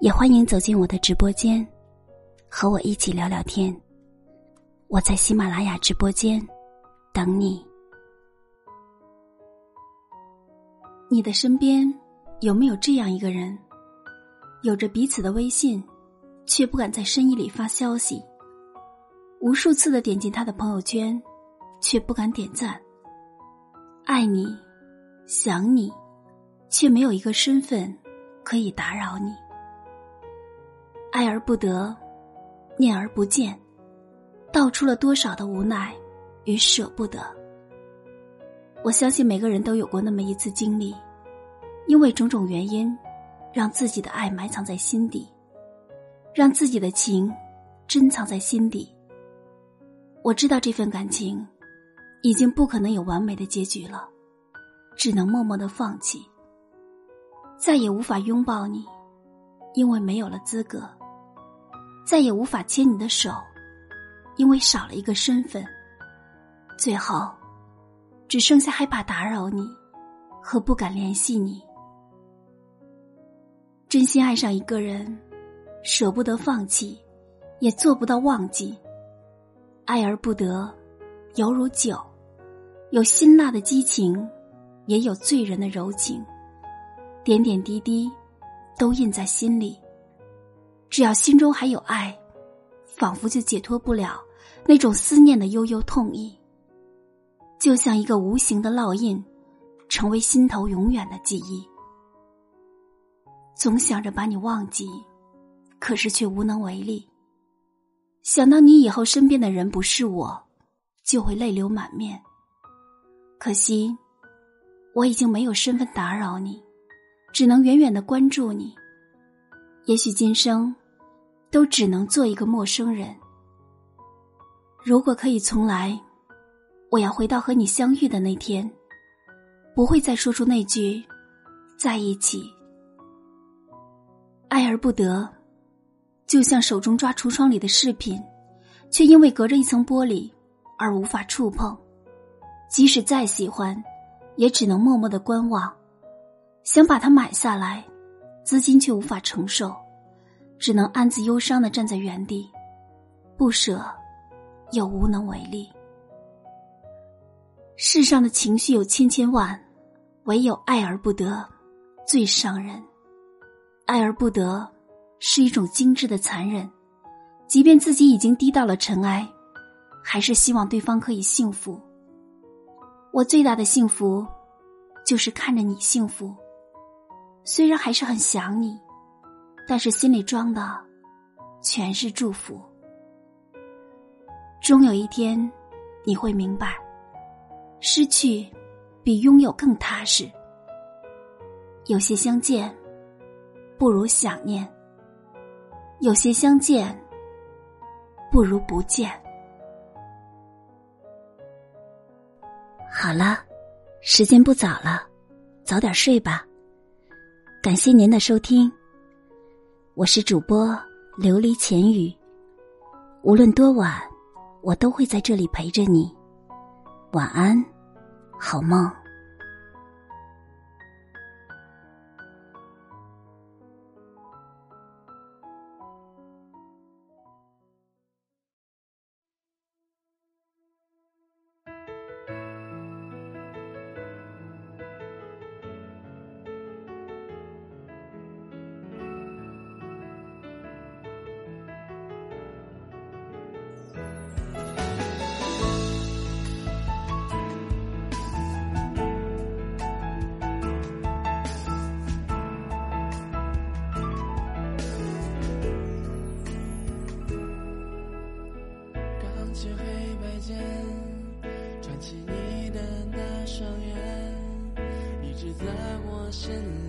也欢迎走进我的直播间，和我一起聊聊天。我在喜马拉雅直播间等你。你的身边有没有这样一个人，有着彼此的微信，却不敢在深夜里发消息？无数次的点进他的朋友圈，却不敢点赞。爱你，想你，却没有一个身份可以打扰你。爱而不得，念而不见，道出了多少的无奈与舍不得。我相信每个人都有过那么一次经历，因为种种原因，让自己的爱埋藏在心底，让自己的情珍藏在心底。我知道这份感情已经不可能有完美的结局了，只能默默的放弃，再也无法拥抱你，因为没有了资格。再也无法牵你的手，因为少了一个身份。最后，只剩下害怕打扰你，和不敢联系你。真心爱上一个人，舍不得放弃，也做不到忘记。爱而不得，犹如酒，有辛辣的激情，也有醉人的柔情。点点滴滴，都印在心里。只要心中还有爱，仿佛就解脱不了那种思念的悠悠痛意，就像一个无形的烙印，成为心头永远的记忆。总想着把你忘记，可是却无能为力。想到你以后身边的人不是我，就会泪流满面。可惜，我已经没有身份打扰你，只能远远的关注你。也许今生，都只能做一个陌生人。如果可以重来，我要回到和你相遇的那天，不会再说出那句“在一起”。爱而不得，就像手中抓橱窗里的饰品，却因为隔着一层玻璃而无法触碰。即使再喜欢，也只能默默的观望，想把它买下来。资金却无法承受，只能暗自忧伤的站在原地，不舍，又无能为力。世上的情绪有千千万，唯有爱而不得，最伤人。爱而不得，是一种精致的残忍。即便自己已经低到了尘埃，还是希望对方可以幸福。我最大的幸福，就是看着你幸福。虽然还是很想你，但是心里装的全是祝福。终有一天，你会明白，失去比拥有更踏实。有些相见不如想念，有些相见不如不见。好了，时间不早了，早点睡吧。感谢您的收听，我是主播琉璃浅语。无论多晚，我都会在这里陪着你。晚安，好梦。现